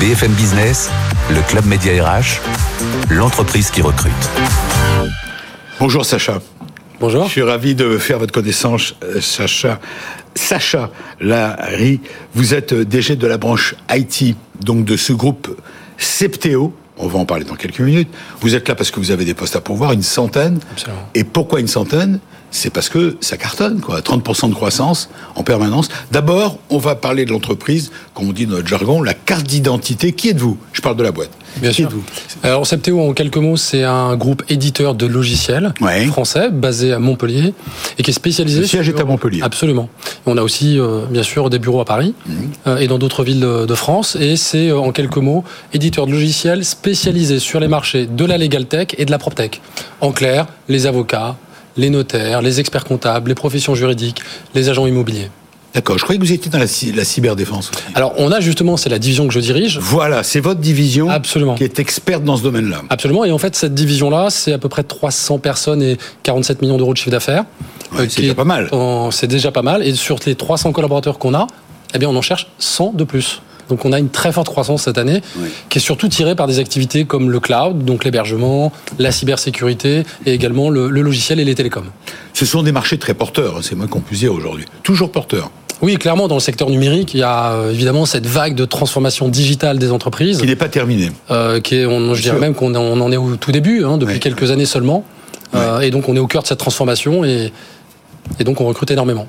BFM Business, le Club Média RH, l'entreprise qui recrute. Bonjour Sacha. Bonjour. Je suis ravi de faire votre connaissance, euh, Sacha. Sacha Larry, vous êtes DG de la branche IT, donc de ce groupe Septéo. On va en parler dans quelques minutes. Vous êtes là parce que vous avez des postes à pourvoir, une centaine. Absolument. Et pourquoi une centaine? C'est parce que ça cartonne, quoi. 30% de croissance en permanence. D'abord, on va parler de l'entreprise, comme on dit dans notre jargon, la carte d'identité. Qui êtes-vous? Je parle de la boîte. Bien qui sûr. êtes-vous? Alors, Septéo, en quelques mots, c'est un groupe éditeur de logiciels Ouais. français basé à Montpellier et qui est spécialisé. Le siège sur- est à Montpellier. Absolument. On a aussi, euh, bien sûr, des bureaux à Paris Mhm. euh, et dans d'autres villes de, France. Et c'est, euh, en quelques mots, éditeur de logiciels spécialisé sur les marchés de la legal tech et de la proptech. En clair, les avocats, les notaires, les experts comptables, les professions juridiques, les agents immobiliers. D'accord. Je croyais que vous étiez dans la, cy- la cyberdéfense aussi. Alors, on a justement, c'est la division que je dirige. Voilà, c'est votre division Absolument. qui est experte dans ce domaine-là. Absolument. Et en fait, cette division-là, c'est à peu près 300 personnes et 47 millions d'euros de chiffre d'affaires. Ouais, Euh, c'est déjà est pas mal. C'est déjà pas mal. Et sur les 300 collaborateurs qu'on a, eh bien, on en cherche 100 de plus. Donc, on a une très forte croissance cette année, qui est surtout tirée par des activités comme le cloud, donc l'hébergement, la cybersécurité et également le, le logiciel et les télécoms. Ce sont des marchés très porteurs, hein, c'est moins qu'on puisse dire aujourd'hui. Toujours porteurs. Oui, clairement, dans le secteur numérique, il y a euh, évidemment cette vague de transformation digitale des entreprises. Qui n'est pas terminé. euh, qui est, on, je dirais même qu'on en- on en est au tout début, hein, depuis quelques années seulement. Euh, et donc on est au cœur de cette transformation et, et donc on recrute énormément.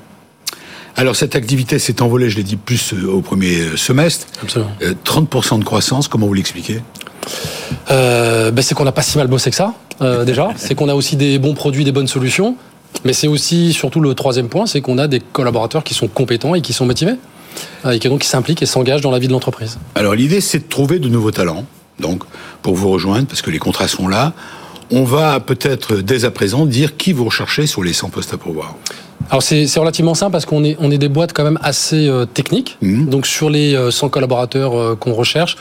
Alors cette activité s'est envolée, je l'ai dit, plus euh, au premier euh, semestre. Absolument. Euh, 30% de croissance, comment vous l'expliquez? Euh, ben, c'est qu'on n'a pas si mal bossé que ça, euh, déjà. c'est qu'on a aussi des bons produits, des bonnes solutions. Mais c'est aussi, surtout le troisième point, c'est qu'on a des collaborateurs qui sont compétents et qui sont motivés. euh, Et qui donc qui s'impliquent et s'engagent dans la vie de l'entreprise. Alors l'idée, c'est de trouver de nouveaux talents, donc, pour vous rejoindre, parce que les contrats sont là. On va peut-être dès à présent dire qui vous recherchez sur les 100 postes à pourvoir. Alors c'est c'est relativement simple parce qu'on est, on est des boîtes quand même assez euh, techniques. Mhm. Donc sur les euh, 100 collaborateurs euh, qu'on recherche,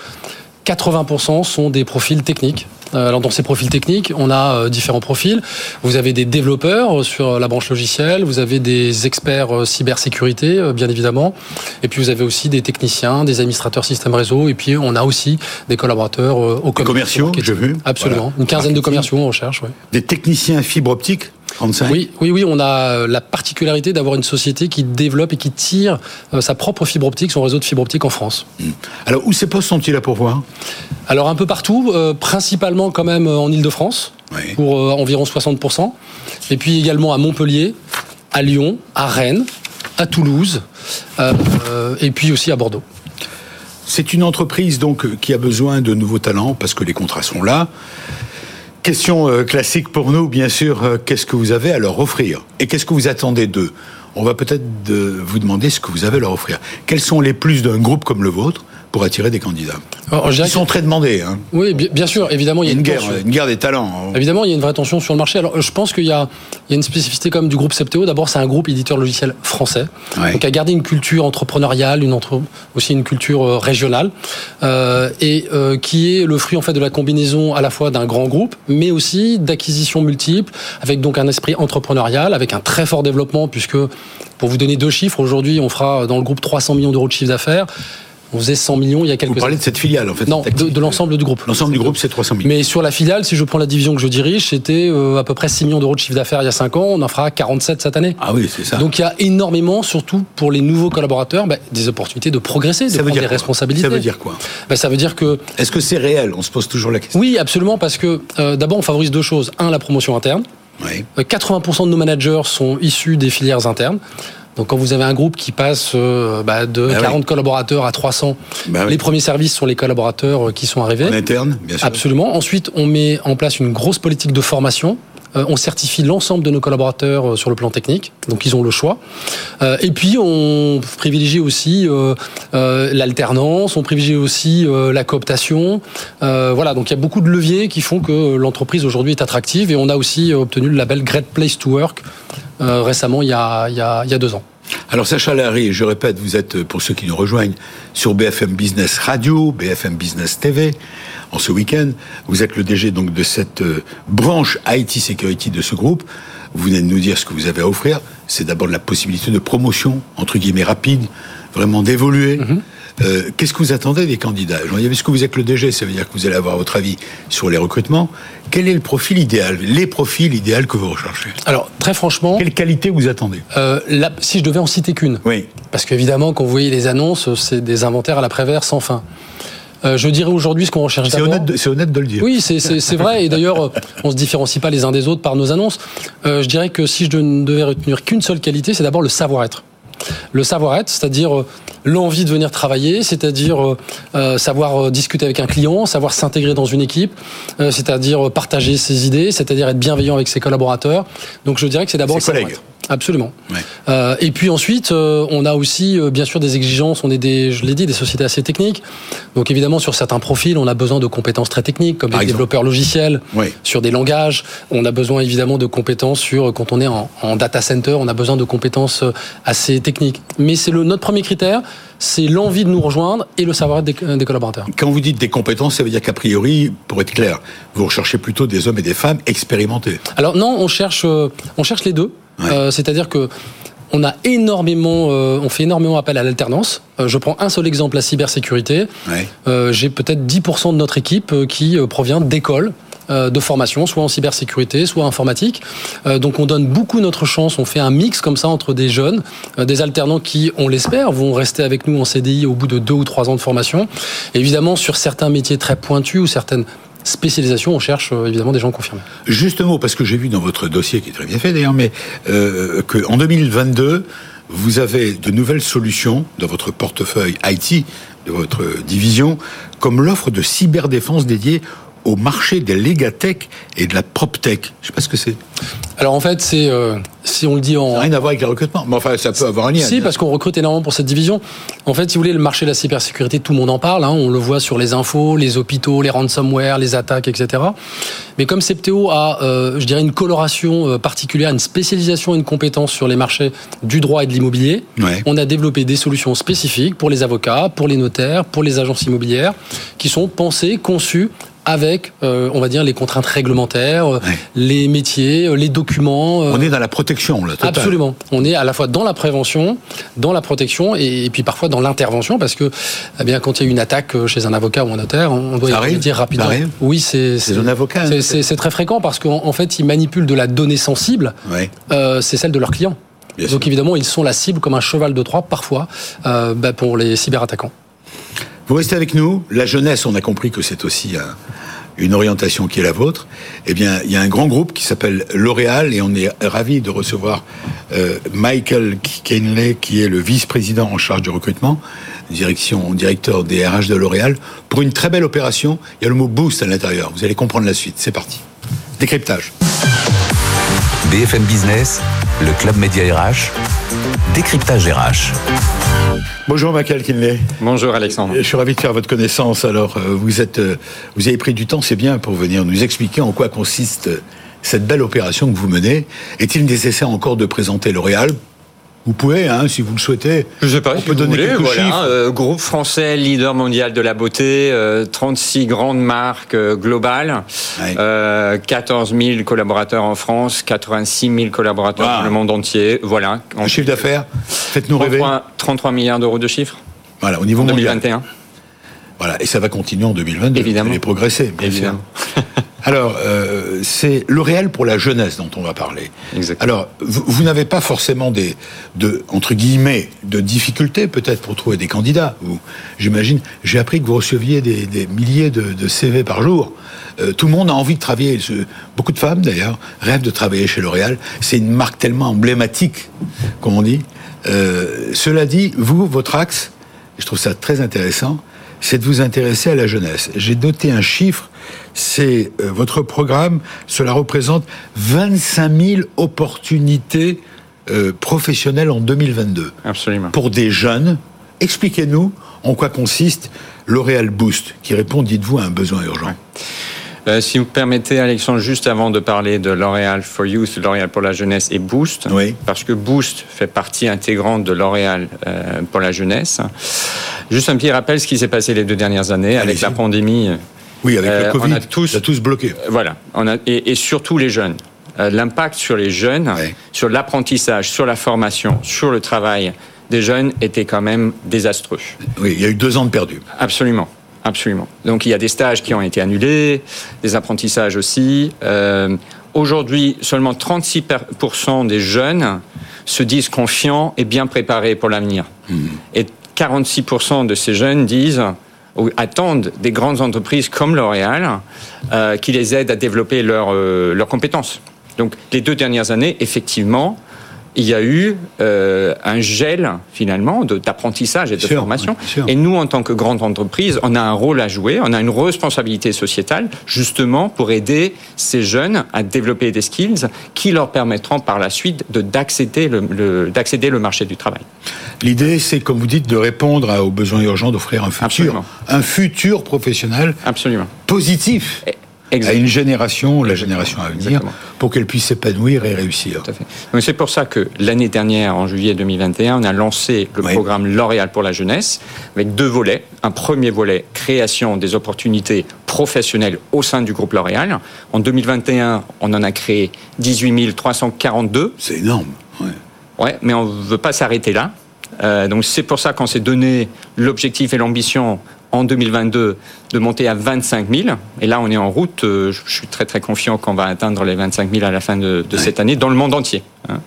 80% sont des profils techniques. Euh, Alors dans ces profils techniques, on a euh, différents profils. Vous avez des développeurs euh, sur la branche logicielle, vous avez des experts euh, cybersécurité, euh, bien évidemment, et puis vous avez aussi des techniciens, des administrateurs système réseau, et puis on a aussi des collaborateurs euh, au commerce, commerciaux, j'ai vu. Absolument, Voilà. une quinzaine de commerciaux en recherche. Ouais. Des techniciens fibre optique, 35 Oui, oui, oui, on a euh, la particularité d'avoir une société qui développe et qui tire euh, sa propre fibre optique, son réseau de fibre optique en France. Alors où ces postes sont-ils à pourvoir? Alors un peu partout, euh, principalement quand même en Ile-de-France, Oui. pour euh, environ 60%, et puis également à Montpellier, à Lyon, à Rennes, à Toulouse, euh, et puis aussi à Bordeaux. C'est une entreprise donc qui a besoin de nouveaux talents parce que les contrats sont là. Question euh, classique pour nous, bien sûr, euh, qu'est-ce que vous avez à leur offrir Et qu'est-ce que vous attendez d'eux? On va peut-être vous demander ce que vous avez à leur offrir. Quels sont les plus d'un groupe comme le vôtre? Pour attirer des candidats Alors, Ils sont très demandés. Hein. oui, bien, sûr, évidemment, il y a une guerre, tension. une guerre des talents. hein. Évidemment, il y a une vraie tension sur le marché. Alors, je pense qu'il y a, il y a une spécificité comme du groupe Septéo. D'abord, c'est un groupe éditeur logiciel français, Ouais. donc à garder une culture entrepreneuriale, une entre- aussi une culture euh, régionale, euh, et euh, qui est le fruit en fait de la combinaison à la fois d'un grand groupe, mais aussi d'acquisitions multiples, avec donc un esprit entrepreneurial, avec un très fort développement, puisque pour vous donner deux chiffres, aujourd'hui, on fera dans le groupe 300 millions d'euros de chiffre d'affaires. On faisait 100 millions il y a quelques Vous parlez de cette filiale, en fait. Non, de, l'ensemble du groupe. L'ensemble du groupe, c'est 300 000. Mais sur la filiale, si je prends la division que je dirige, c'était euh, à peu près 6 millions d'euros de chiffre d'affaires il y a 5 ans. On en fera 47 cette année. Ah oui, c'est ça. Donc il y a énormément, surtout pour les nouveaux collaborateurs, bah, des opportunités de progresser, de ça veut prendre dire des responsabilités. Ça veut dire quoi? Bah, ça veut dire que Est-ce que c'est réel? On se pose toujours la question. oui, absolument, parce que euh, d'abord on favorise deux choses. Un, la promotion interne. Oui. Euh, 80% de nos managers sont issus des filières internes. Donc quand vous avez un groupe qui passe euh, bah, de Ah oui. 40 collaborateurs à 300, Bah oui. les premiers services sont les collaborateurs euh, qui sont arrivés. En interne, bien sûr. Absolument. Ensuite, on met en place une grosse politique de formation. Euh, on certifie l'ensemble de nos collaborateurs euh, sur le plan technique, donc ils ont le choix. Euh, et puis, on privilégie aussi l'alternance, on privilégie aussi la cooptation. Voilà, donc il y a beaucoup de leviers qui font que l'entreprise aujourd'hui est attractive et on a aussi obtenu le label Great Place to Work récemment, il y, a, il, y a, il y a deux ans. Alors Sacha Larry, je répète, vous êtes, pour ceux qui nous rejoignent, sur BFM Business Radio, BFM Business TV, en ce week-end. Vous êtes le DG donc de cette euh, branche IT Security de ce groupe. Vous venez de nous dire ce que vous avez à offrir. C'est d'abord la possibilité de promotion, entre guillemets, rapide, vraiment d'évoluer. Euh, Qu'est-ce que vous attendez des candidats Puisque vous êtes le DG, ça veut dire que vous allez avoir votre avis sur les recrutements. Quel est le profil idéal Les profils idéaux que vous recherchez Alors, très franchement... Quelle qualité vous attendez euh, là, Si je devais en citer qu'une. Oui. Parce qu'évidemment, quand vous voyez les annonces, c'est des inventaires à la Prévert sans fin. Euh, je dirais aujourd'hui ce qu'on recherche C'est honnête, de, honnête de le dire. Oui, c'est vrai. Et d'ailleurs, on se différencie pas les uns des autres par nos annonces. Euh, je dirais que si je ne devais retenir qu'une seule qualité, c'est d'abord le savoir-être. Le savoir-être, c'est-à-dire euh, l'envie de venir travailler, c'est-à-dire euh, savoir discuter avec un client, savoir s'intégrer dans une équipe, euh, c'est-à-dire partager ses idées, c'est-à-dire être bienveillant avec ses collaborateurs. Donc je dirais que c'est d'abord le savoir-être. Absolument. Ouais. Euh, et puis ensuite, euh, on a aussi euh, bien sûr des exigences. On est des, je l'ai dit, des sociétés assez techniques. Donc évidemment, sur certains profils, on a besoin de compétences très techniques, comme Par exemple. développeurs logiciels, Oui. sur des langages. On a besoin évidemment de compétences sur quand on est en, en data center, on a besoin de compétences euh, assez techniques. Mais c'est le notre premier critère, c'est l'envie de nous rejoindre et le savoir-être des, des collaborateurs. Quand vous dites des compétences, ça veut dire qu'a priori, pour être clair, vous recherchez plutôt des hommes et des femmes expérimentés. Alors non, on cherche, euh, on cherche les deux. Ouais. Euh, C'est-à-dire que on a énormément, euh, on fait énormément appel à l'alternance. Euh, je prends un seul exemple, la cybersécurité. Ouais. Euh, J'ai peut-être 10% de notre équipe euh, qui euh, provient d'écoles euh, de formation, soit en cybersécurité, soit en informatique. Donc on donne beaucoup notre chance, on fait un mix comme ça entre des jeunes, des alternants qui, on l'espère, vont rester avec nous en CDI au bout de deux ou trois ans de formation. Évidemment, sur certains métiers très pointus ou certaines spécialisations, on cherche euh, évidemment des gens confirmés. Juste un mot, parce que j'ai vu dans votre dossier, qui est très bien fait d'ailleurs, mais euh, qu'en 2022, vous avez de nouvelles solutions dans votre portefeuille IT, de votre division, comme l'offre de cyberdéfense dédiée au marché des Legatech et de la PropTech. Je sais pas ce que c'est. Alors en fait, c'est euh, si on le dit Ça en rien à voir avec le recrutement. Mais enfin, ça peut avoir un lien. Si, parce qu'on recrute énormément pour cette division. En fait, si vous voulez, le marché de la cybersécurité, tout le monde en parle. hein. on le voit sur les infos, les hôpitaux, les ransomware, les attaques, etc. Mais comme Septéo a, euh, je dirais, une coloration euh, particulière, une spécialisation et une compétence sur les marchés du droit et de l'immobilier, Ouais. on a développé des solutions spécifiques pour les avocats, pour les notaires, pour les agences immobilières, qui sont pensées, conçues avec, euh, on va dire, les contraintes réglementaires, euh, Ouais. les métiers, euh, les documents. euh, On est dans la protection, là, totale. Absolument. On est à la fois dans la prévention, dans la protection et, et puis parfois dans l'intervention parce que eh bien quand il y a une attaque chez un avocat ou un notaire, on doit y dire rapidement. Ça arrive oui, c'est C'est un avocat, hein, c'est- très fréquent parce qu'en en fait ils manipulent de la donnée sensible. Ouais. euh, c'est celle de leurs clients. Bien Donc sûr. évidemment ils sont la cible comme un cheval de Troie parfois euh, bah, pour les cyberattaquants. Vous restez avec nous. La jeunesse, on a compris que c'est aussi un- une orientation qui est la vôtre. Eh bien, il y a un grand groupe qui s'appelle L'Oréal et on est ravi de recevoir euh, Michael Kenley, qui est le vice-président en charge du recrutement, direction, directeur des RH de L'Oréal, pour une très belle opération. Il y a le mot boost à l'intérieur. Vous allez comprendre la suite. C'est parti. Décryptage. BFM Business, le Club Média RH, décryptage RH. Bonjour Michael Kinley. Bonjour Alexandre. Je suis ravi de faire votre connaissance. Alors, euh, vous êtes, euh, vous avez pris du temps, c'est bien, pour venir nous expliquer en quoi consiste euh, cette belle opération que vous menez. Est-il nécessaire encore de présenter L'Oréal? Vous pouvez, hein, si vous le souhaitez. Je sais pas On si peut vous donner voulez, quelques voilà, chiffres. euh, groupe français, leader mondial de la beauté, euh, 36 grandes marques euh, globales, Ouais. euh, 14 000 collaborateurs en France, 86 000 collaborateurs Wow. dans le monde entier. Voilà. Un chiffre d'affaires? Faites-nous rêver. 33, 33 milliards d'euros de chiffres Voilà, au niveau en mondial. 2021. Voilà, et ça va continuer en 2022. Évidemment. Vous allez progresser, bien Évidemment. sûr. Alors, euh, c'est L'Oréal pour la jeunesse dont on va parler. Exactement. Alors, vous, vous n'avez pas forcément des, de, entre guillemets, de difficultés peut-être pour trouver des candidats. J'imagine, j'ai appris que vous receviez des, des milliers de, de CV par jour. Euh, tout le monde a envie de travailler. Beaucoup de femmes, d'ailleurs, rêvent de travailler chez L'Oréal. C'est une marque tellement emblématique, comme on dit. Euh, cela dit, vous, votre axe, je trouve ça très intéressant, c'est de vous intéresser à la jeunesse. J'ai noté un chiffre, c'est euh, votre programme, cela représente 25 000 opportunités euh, professionnelles en 2022 Absolument. pour des jeunes. Expliquez-nous en quoi consiste L'Oréal Boost, qui répond, dites-vous, à un besoin urgent. Euh, si vous permettez, Alexandre, juste avant de parler de L'Oréal for Youth, L'Oréal pour la jeunesse et Boost, Oui. parce que Boost fait partie intégrante de L'Oréal euh, pour la jeunesse. Juste un petit rappel, ce qui s'est passé les deux dernières années avec la pandémie. Oui, avec Euh, le on Covid, a tous- ça a tous bloqué. Voilà, on a, et, et surtout les jeunes. Euh, L'impact sur les jeunes, Ouais. sur l'apprentissage, sur la formation, sur le travail des jeunes était quand même désastreux. Oui, il y a eu deux ans de perdu. Absolument. Absolument. Donc il y a des stages qui ont été annulés, des apprentissages aussi. Euh, Aujourd'hui, seulement 36% des jeunes se disent confiants et bien préparés pour l'avenir. Mmh. Et 46% de ces jeunes disent ou attendent des grandes entreprises comme L'Oréal euh, qui les aident à développer euh, leurs compétences. Donc les deux dernières années, effectivement, il y a eu euh, un gel finalement d'apprentissage et de formation. et nous, en tant que grande entreprise, on a un rôle à jouer, on a une responsabilité sociétale justement pour aider ces jeunes à développer des skills qui leur permettront par la suite d'accéder le, d'accéder le marché du travail. L'idée, c'est, comme vous dites, de répondre aux besoins urgents d'offrir un futur, un futur professionnel Absolument. positif à une génération, la génération à venir, pour qu'elle puisse s'épanouir et réussir. C'est pour ça que l'année dernière, en juillet 2021, on a lancé le programme L'Oréal pour la jeunesse, avec deux volets. Un premier volet, création des opportunités professionnelles au sein du groupe L'Oréal. En 2021, on en a créé 18 342. C'est énorme. Ouais. ouais, mais on ne veut pas s'arrêter là. Euh, donc c'est pour ça qu'on s'est donné l'objectif et l'ambition en 2022 de monter à 25 000. Et là, on est en route. Euh, je suis très très confiant qu'on va atteindre les 25 000 à la fin de, cette année dans le monde entier. Hein.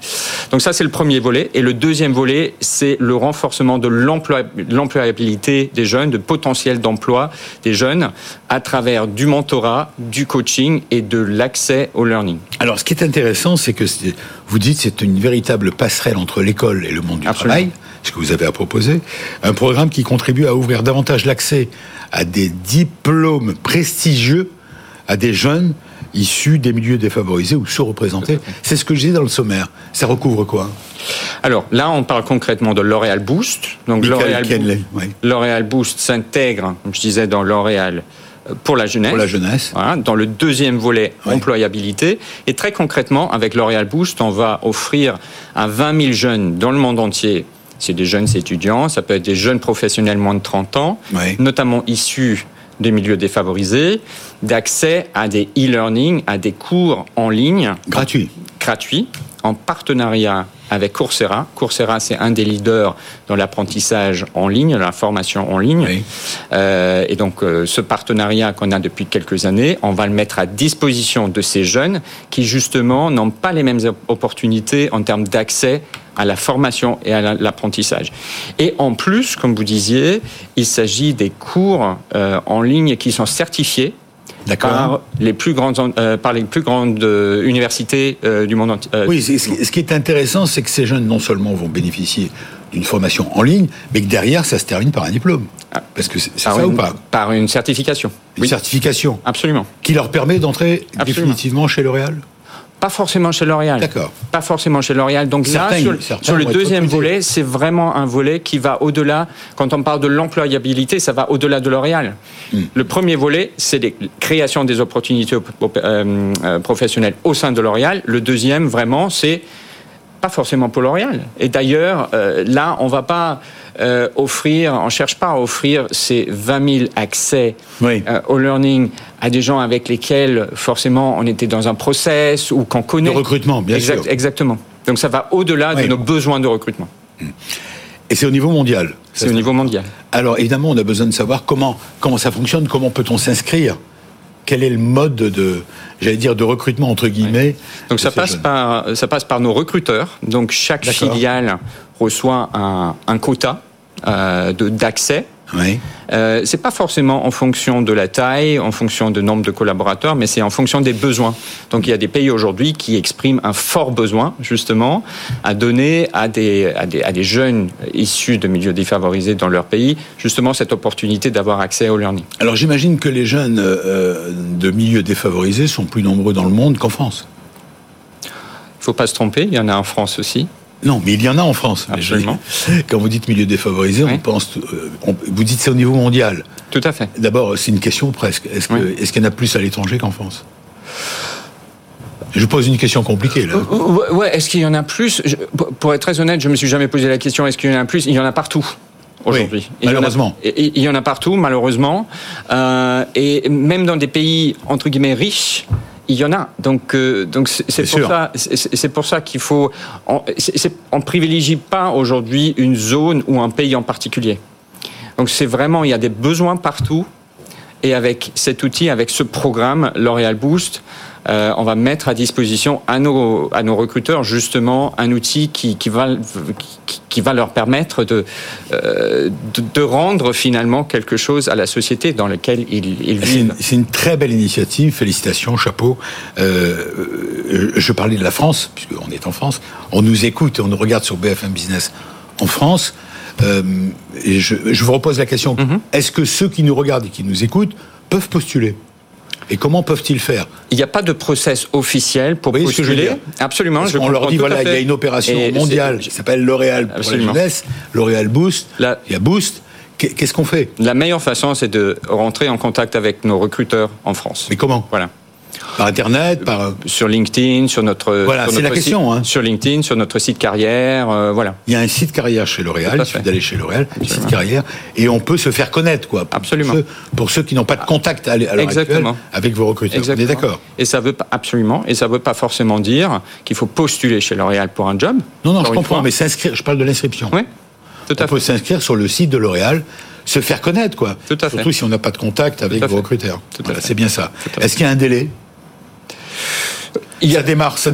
Donc ça, c'est le premier volet. Et le deuxième volet, c'est le renforcement de l'employabilité des jeunes, de potentiel d'emploi des jeunes à travers du mentorat, du coaching et de l'accès au learning. Alors, ce qui est intéressant, c'est que vous dites c'est une véritable passerelle entre l'école et le monde du travail, ce que vous avez à proposer. Un programme qui contribue à ouvrir davantage l'accès à des diplômes prestigieux à des jeunes issus des milieux défavorisés ou sous-représentés. C'est ce que je dis dans le sommaire. Ça recouvre quoi? Alors là, on parle concrètement de L'Oréal Boost. Donc L'Oréal Boost, Boost s'intègre, comme je disais, dans L'Oréal euh, pour la jeunesse. Pour la jeunesse. dans le deuxième volet, employabilité. Et très concrètement, avec L'Oréal Boost, on va offrir à 20 000 jeunes dans le monde entier c'est des jeunes étudiants, ça peut être des jeunes professionnels moins de 30 ans, notamment issus des milieux défavorisés, d'accès à des e-learning, à des cours en ligne. Gratuits. Gratuits, en partenariat avec Coursera. Coursera, c'est un des leaders dans l'apprentissage en ligne, la formation en ligne. Euh, et donc, euh, ce partenariat qu'on a depuis quelques années, on va le mettre à disposition de ces jeunes qui, justement, n'ont pas les mêmes opportunités en termes d'accès à la formation et à l'apprentissage. Et en plus, comme vous disiez, il s'agit des cours euh, en ligne qui sont certifiés par les plus grandes, euh, par les plus grandes euh, universités du monde entier. oui, ce qui est intéressant, c'est que ces jeunes non seulement vont bénéficier d'une formation en ligne, mais que derrière, ça se termine par un diplôme. Ah. Parce que c'est ça ou pas? Par une certification. Une certification. Absolument. Qui leur permet d'entrer définitivement chez L'Oréal? Pas forcément chez L'Oréal. D'accord. Pas forcément chez L'Oréal. Donc là, sur, le deuxième volet, c'est vraiment un volet qui va au-delà. Quand on parle de l'employabilité, ça va au-delà de L'Oréal. Hmm. Le premier volet, c'est la création des opportunités euh, euh, professionnelles au sein de L'Oréal. Le deuxième, vraiment, c'est pas forcément pour L'Oréal. Et d'ailleurs, euh, là, on va pas euh, offrir, on cherche pas à offrir ces 20 000 accès euh, au learning à des gens avec lesquels forcément on était dans un process ou qu'on connaît. De recrutement, bien sûr. Exactement. Donc ça va au-delà de nos besoins de recrutement. Et c'est au niveau mondial. C'est au niveau mondial. Alors évidemment, on a besoin de savoir comment comment ça fonctionne, comment peut-on s'inscrire quel est le mode de, j'allais dire, de recrutement entre guillemets Donc ça passe par ça passe par nos recruteurs. Donc chaque filiale reçoit un, un quota d'accès oui. Euh, c'est pas forcément en fonction de la taille, en fonction du nombre de collaborateurs, mais c'est en fonction des besoins. Donc il y a des pays aujourd'hui qui expriment un fort besoin, justement, à donner à des, à des, à des jeunes issus de milieux défavorisés dans leur pays, justement, cette opportunité d'avoir accès au learning. Alors j'imagine que les jeunes euh, de milieux défavorisés sont plus nombreux dans le monde qu'en France. Il faut pas se tromper, il y en a en France aussi. Non, mais il y en a en France. Absolument. Quand vous dites milieu défavorisé, on pense. Euh, vous dites c'est au niveau mondial. Tout à fait. D'abord, c'est une question presque. Est-ce qu'il y en a plus à l'étranger qu'en France? Je pose une question compliquée là. Euh, ouais, est-ce qu'il y en a plus? Pour être très honnête, je me suis jamais posé la question. Est-ce qu'il y en a plus? Il y en a partout aujourd'hui. malheureusement. Il y, en a partout, malheureusement. Euh, et même dans des pays entre guillemets riches, il y en a. Donc, euh, donc c'est pour, ça, c'est pour ça qu'il faut. On, on privilégie pas aujourd'hui une zone ou un pays en particulier. Donc c'est vraiment, il y a des besoins partout. Et avec cet outil, avec ce programme L'Oréal Boost, euh, on va mettre à disposition à nos, à nos recruteurs justement un outil qui, qui, va, qui, va leur permettre de, euh, de, rendre finalement quelque chose à la société dans laquelle ils, ils vivent. C'est une, très belle initiative, félicitations, chapeau. Euh, je parlais de la France, puisqu'on est en France, on nous écoute et on nous regarde sur BFM Business en France. Et je, je, vous repose la question, mhm. est-ce que ceux qui nous regardent et qui nous écoutent peuvent postuler? Et comment peuvent-ils faire Il n'y a pas de process officiel pour Vous postuler. Absolument. Je on leur dit voilà, il y a une opération mondiale qui s'appelle L'Oréal pour la jeunesse, L'Oréal Boost. il y a Boost. Qu'est-ce qu'on fait? La meilleure façon, c'est de rentrer en contact avec nos recruteurs en France. Mais comment? Voilà. Par Internet, par sur LinkedIn, sur notre voilà, c'est la question. Hein. Sur LinkedIn, sur notre site carrière, euh, voilà. Il y a un site carrière chez L'Oréal. Il suffit d'aller chez L'Oréal, site carrière, et on peut se faire connaître, quoi. absolument. pour ceux qui n'ont pas de contact à l'heure actuelle avec vos recruteurs. On est d'accord. Et ça veut absolument, et ça veut pas forcément dire qu'il faut postuler chez L'Oréal pour un job. Non, non, je comprends, mais s'inscrire. Je parle de l'inscription. Oui. Tout à on peut s'inscrire sur le site de L'Oréal se faire connaître, quoi. Tout à Surtout si on n'a pas de contact avec vos recruteurs. c'est bien ça. Est-ce qu'il y a un délai? Il y a démarre, ça,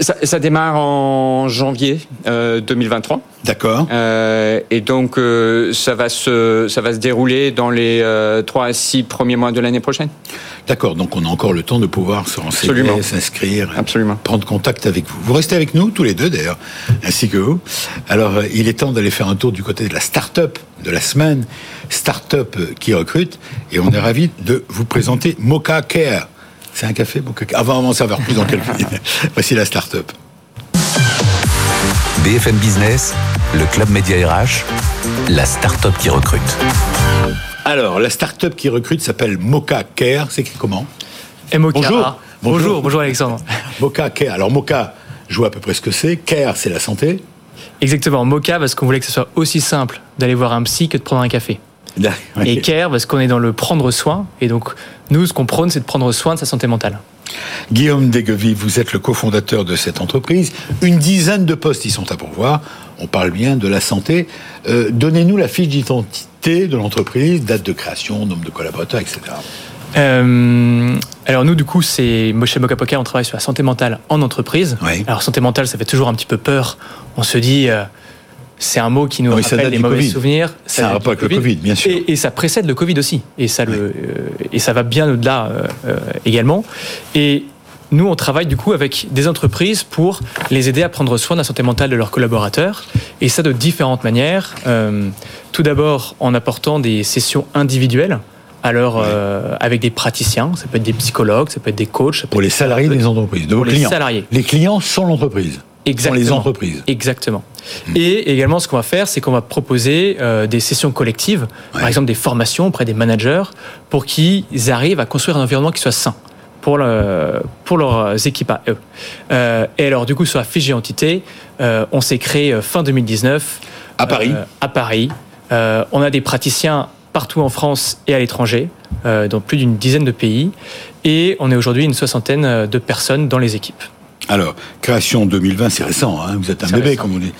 ça, démarre en janvier 2023. Euh, D'accord. Euh, et donc euh, ça va se ça va se dérouler dans les 3 à 6 premiers mois de l'année prochaine. D'accord. Donc on a encore le temps de pouvoir se renseigner, s'inscrire, prendre contact avec vous. Vous restez avec nous tous les deux d'ailleurs, ainsi que vous. Alors il est temps d'aller faire un tour du côté de la start-up de la semaine, start-up qui recrute, et on est ravi de vous présenter Mocha Care. C'est un café bon, Avant, on va savoir plus dans quelques minutes. Voici la start-up. BFM Business, le club média RH, la start-up qui recrute. Alors, la start-up qui recrute s'appelle Mocha Care. C'est écrit comment Bonjour. bonjour. Bonjour, bonjour Alexandre. Mocha Care. Alors, Mocha, je vois à peu près ce que c'est. Care, c'est la santé. Exactement. Mocha, parce qu'on voulait que ce soit aussi simple d'aller voir un psy que de prendre un café. Et care, parce qu'on est dans le prendre soin. Et donc, nous, ce qu'on prône, c'est de prendre soin de sa santé mentale. Guillaume Deguevy, vous êtes le cofondateur de cette entreprise. Une dizaine de postes y sont à pourvoir. On parle bien de la santé. Euh, donnez-nous la fiche d'identité de l'entreprise, date de création, nombre de collaborateurs, etc. Euh, alors nous, du coup, c'est chez Mocha on travaille sur la santé mentale en entreprise. Alors santé mentale, ça fait toujours un petit peu peur. On se dit, euh, c'est un mot qui nous rappelle des mauvais souvenirs. Un rapport avec le Covid, bien sûr. Et, ça précède le Covid aussi. Et ça, le, euh, et ça va bien au-delà euh, euh, également. Et nous, on travaille du coup avec des entreprises pour les aider à prendre soin de la santé mentale de leurs collaborateurs. Et ça de différentes manières. tout d'abord en apportant des sessions individuelles. Alors, avec des praticiens, ça peut être des psychologues, ça peut être des coachs. pour les salariés des entreprises, de pour les salariés. Les clients sont l'entreprise. Exactement. les entreprises. Exactement. Hmm. Et également, ce qu'on va faire, c'est qu'on va proposer euh, des sessions collectives, par exemple des formations auprès des managers, pour qu'ils arrivent à construire un environnement qui soit sain pour, le, pour leurs équipes à eux. Euh, et alors, du coup, sur la fiche entité, euh, on s'est créé fin 2019. À Paris À Paris. on a des praticiens partout en France et à l'étranger, dans plus d'une dizaine de pays. Et on est aujourd'hui une soixantaine de personnes dans les équipes. Alors, création 2020, c'est récent, hein, vous êtes un bébé, comme on dit.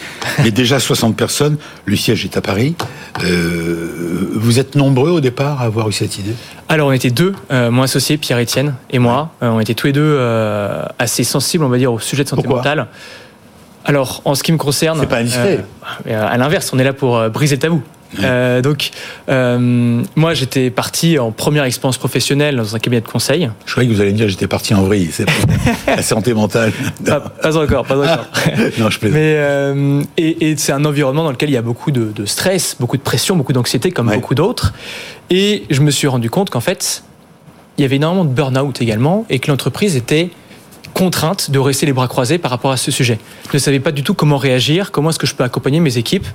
Mais déjà 60 personnes, le siège est à Paris. Euh, vous êtes nombreux au départ à avoir eu cette idée? Alors, on était deux, euh, mon associé Pierre-Etienne et moi. Euh, on était tous les deux assez sensibles, on va dire, au sujet de santé mentale. Alors, en ce qui me concerne. C'est pas indiscret. à l'inverse, on est là pour briser le tabou. Euh, donc, euh, moi, j'étais parti en première expérience professionnelle dans un cabinet de conseil. Je croyais que vous alliez me dire j'étais parti en vrille. C'est la santé mentale. Pas, encore, pas encore. non, je plaisante. Mais euh, et, et c'est un environnement dans lequel il y a beaucoup de, de stress, beaucoup de pression, beaucoup d'anxiété, comme beaucoup d'autres. Et je me suis rendu compte qu'en fait, il y avait énormément de burn-out également, et que l'entreprise était contrainte de rester les bras croisés par rapport à ce sujet. Je ne savais pas du tout comment réagir, comment est-ce que je peux accompagner mes équipes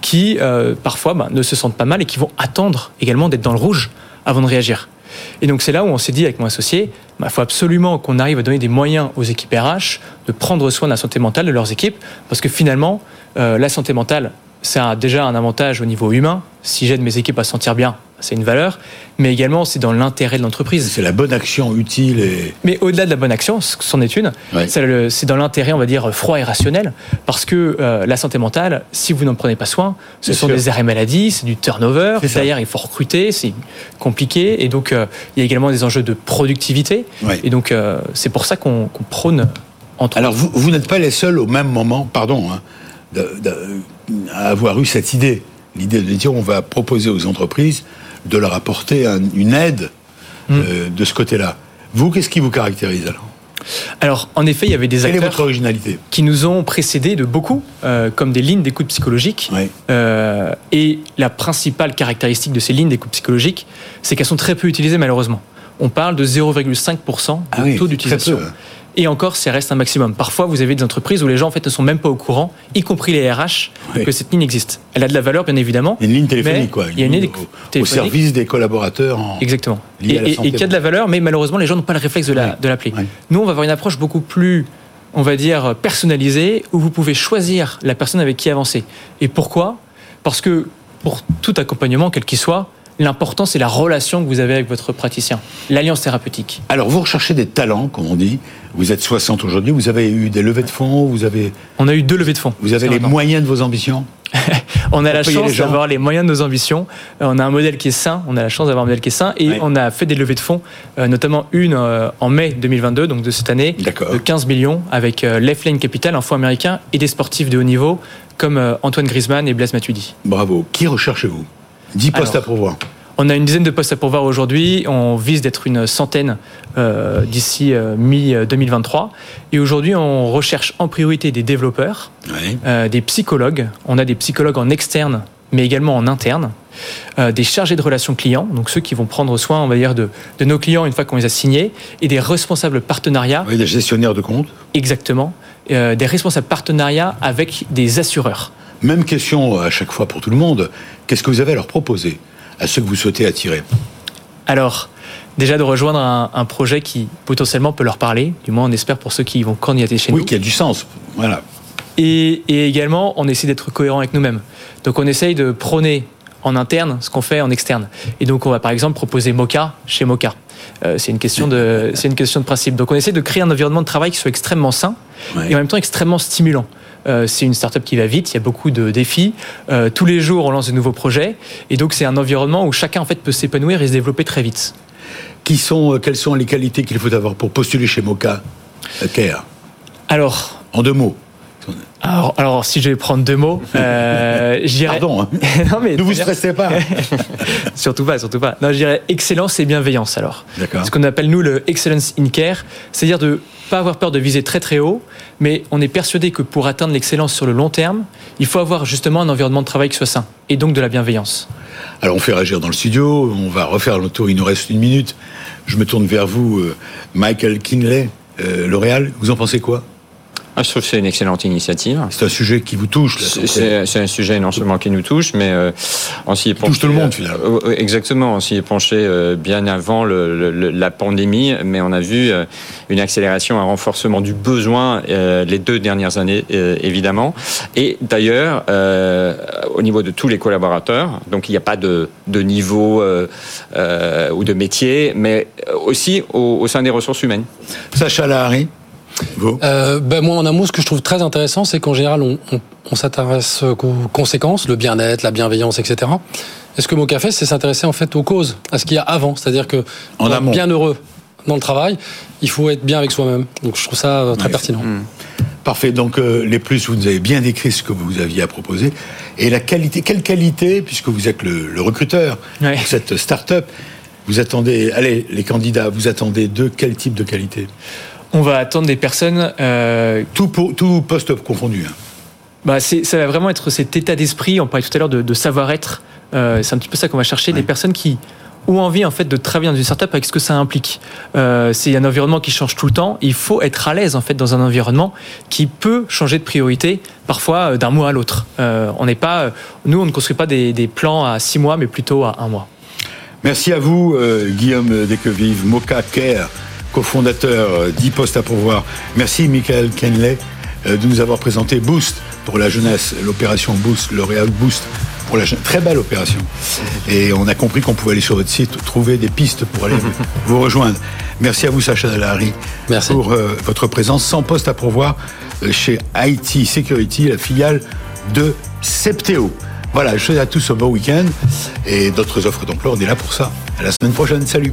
qui euh, parfois bah, ne se sentent pas mal et qui vont attendre également d'être dans le rouge avant de réagir. Et donc c'est là où on s'est dit avec mon associé, il bah, faut absolument qu'on arrive à donner des moyens aux équipes RH de prendre soin de la santé mentale de leurs équipes, parce que finalement, euh, la santé mentale, ça a déjà un avantage au niveau humain. Si j'aide mes équipes à se sentir bien, c'est une valeur, mais également c'est dans l'intérêt de l'entreprise. C'est la bonne action utile et. Mais au-delà de la bonne action, c'en est une, Ouais. c'est dans l'intérêt, on va dire, froid et rationnel, parce que euh, la santé mentale, si vous n'en prenez pas soin, ce Bien sont sûr. des arrêts maladie, c'est du turnover, derrière il faut recruter, c'est compliqué, et donc euh, il y a également des enjeux de productivité, Ouais. et donc euh, c'est pour ça qu'on qu'on prône entre Alors vous, vous n'êtes pas les seuls au même moment, pardon, hein, à avoir eu cette idée, l'idée de dire on va proposer aux entreprises de leur apporter un- une aide Hmm. euh, de ce côté-là. Vous, qu'est-ce qui vous caractérise alors Alors, en effet, il y avait des Quelle est acteurs votre originalité? qui nous ont précédés de beaucoup, euh, comme des lignes d'écoute psychologique. Euh, et la principale caractéristique de ces lignes d'écoute psychologique, c'est qu'elles sont très peu utilisées malheureusement. On parle de 0,5% de Ah oui, taux d'utilisation. Et encore, ça reste un maximum. Parfois, vous avez des entreprises où les gens en fait ne sont même pas au courant, y compris les RH, Oui. que cette ligne existe. Elle a de la valeur, bien évidemment. Une ligne téléphonique, quoi. Il y a une ligne au, au service des collaborateurs. En... Exactement. Et, la qui a de la valeur, mais malheureusement, les gens n'ont pas le réflexe de la- l'appeler. Ouais. Nous, on va avoir une approche beaucoup plus, on va dire, personnalisée, où vous pouvez choisir la personne avec qui avancer. Et pourquoi? Parce que pour tout accompagnement, quel qu'il soit, l'important, c'est la relation que vous avez avec votre praticien, l'alliance thérapeutique. Alors vous recherchez des talents, comme on dit. Vous êtes 60 aujourd'hui. Vous avez eu des levées de fonds. Vous avez, On a eu deux levées de fonds. vous avez les moyens de vos ambitions. On a la chance d'avoir les moyens de nos ambitions. Euh, On a un modèle qui est sain. On a la chance d'avoir un modèle qui est sain. Et on a fait des levées de fonds, euh, notamment une euh, en mai 2022, donc de cette année, de 15 millions, avec Lifeline Capital, un fonds américain, et des sportifs de haut niveau, comme Antoine Griezmann et Blaise Matuidi. Bravo. Qui recherchez-vous? 10 postes Alors, à pourvoir. On a une dizaine de postes à pourvoir aujourd'hui. On vise d'être une centaine euh, d'ici mi-2023. Et aujourd'hui, on recherche en priorité des développeurs, euh, des psychologues. On a des psychologues en externe, mais également en interne. Euh, des chargés de relations clients, donc ceux qui vont prendre soin, on va dire, de, de nos clients une fois qu'on les a signés, et des responsables partenariats, Oui, des gestionnaires de compte. exactement, euh, des responsables partenariats avec des assureurs. Même question à chaque fois pour tout le monde. Qu'est-ce que vous avez à leur proposer à ceux que vous souhaitez attirer? Alors, déjà de rejoindre un, un projet qui potentiellement peut leur parler, du moins on espère pour ceux qui vont candidater chez Oui, nous. qui a du sens. Voilà. Et, et également, on essaie d'être cohérent avec nous-mêmes. Donc on essaye de prôner en interne ce qu'on fait en externe. Et donc on va par exemple proposer Mocha chez Mocha. Euh, c'est une question de c'est une question de principe. Donc on essaie de créer un environnement de travail qui soit extrêmement sain Ouais. et en même temps extrêmement stimulant. Euh, c'est une startup qui va vite, il y a beaucoup de défis. Euh, tous les jours, on lance de nouveaux projets, et donc c'est un environnement où chacun en fait peut s'épanouir et se développer très vite. Qui sont, quelles sont les qualités qu'il faut avoir pour postuler chez Mocha Care Alors, En deux mots. Alors, alors, si je vais prendre deux mots, euh, je dirais. Pardon. hein. non mais Ne vous stressez pas. surtout pas, surtout pas. Non, je dirais excellence et bienveillance alors. D'accord. Ce qu'on appelle nous le excellence in care, c'est-à-dire de pas avoir peur de viser très très haut, mais on est persuadé que pour atteindre l'excellence sur le long terme, il faut avoir justement un environnement de travail qui soit sain et donc de la bienveillance. Alors on fait réagir dans le studio, on va refaire le tour, il nous reste une minute. Je me tourne vers vous, euh, Michael Kinley, euh, L'Oréal, vous en pensez quoi? Ah, je trouve que c'est une excellente initiative. C'est un sujet qui vous touche. la C'est- un sujet non seulement qui nous touche, mais euh, on s'y est penché. touche tout le monde, finalement. euh, euh, exactement, on s'y est penché euh, bien avant le- le- la pandémie, mais on a vu euh, une accélération, un renforcement du besoin euh, les deux dernières années, euh, évidemment. Et d'ailleurs, euh, au niveau de tous les collaborateurs, donc il n'y a pas de, de niveau euh, euh, ou de métier, mais aussi au, au sein des ressources humaines. Sacha Lahari, vous Euh, ben moi, en un mot, ce que je trouve très intéressant, c'est qu'en général, on, on, on s'intéresse aux conséquences, le bien-être, la bienveillance, etc. Et ce que Moka fait, c'est s'intéresser en fait aux causes, à ce qu'il y a avant. C'est-à-dire que En pour être amont. bien heureux dans le travail, il faut être bien avec soi-même. Donc je trouve ça euh, très pertinent. Parfait. Donc euh, les plus, vous nous avez bien décrit ce que vous aviez à proposer. Et la qualité, quelle qualité, puisque vous êtes le, le recruteur Ouais. pour cette start-up, vous attendez, allez, les candidats, vous attendez de quel type de qualité? On va attendre des personnes euh, Tout, pour, tout poste confondu. hein. Bah, ça va vraiment être cet état d'esprit. On parlait tout à l'heure de, de savoir-être. Euh, c'est un petit peu ça qu'on va chercher. Des personnes qui ont envie en fait de travailler dans une startup avec ce que ça implique. Euh, c'est un environnement qui change tout le temps. Il faut être à l'aise en fait dans un environnement qui peut changer de priorité parfois euh, d'un mois à l'autre. Euh, on n'est pas, nous, on ne construit pas des, des plans à six mois, mais plutôt à un mois. Merci à vous, Guillaume Desquevive, Mocha Care, cofondateur euh, d'e-Poste à pourvoir. Merci, Michael Kenley, euh, de nous avoir présenté Boost pour la jeunesse, l'opération Boost, L'Oréal Boost pour la très belle opération. Et on a compris qu'on pouvait aller sur votre site trouver des pistes pour aller vous rejoindre. Merci à vous, Sacha Delary, Merci. pour euh, votre présence sans poste à pourvoir euh, chez IT Security, la filiale de Septéo. Voilà, je souhaite à tous un bon week-end et d'autres offres d'emploi. On est là pour ça. À la semaine prochaine. Salut.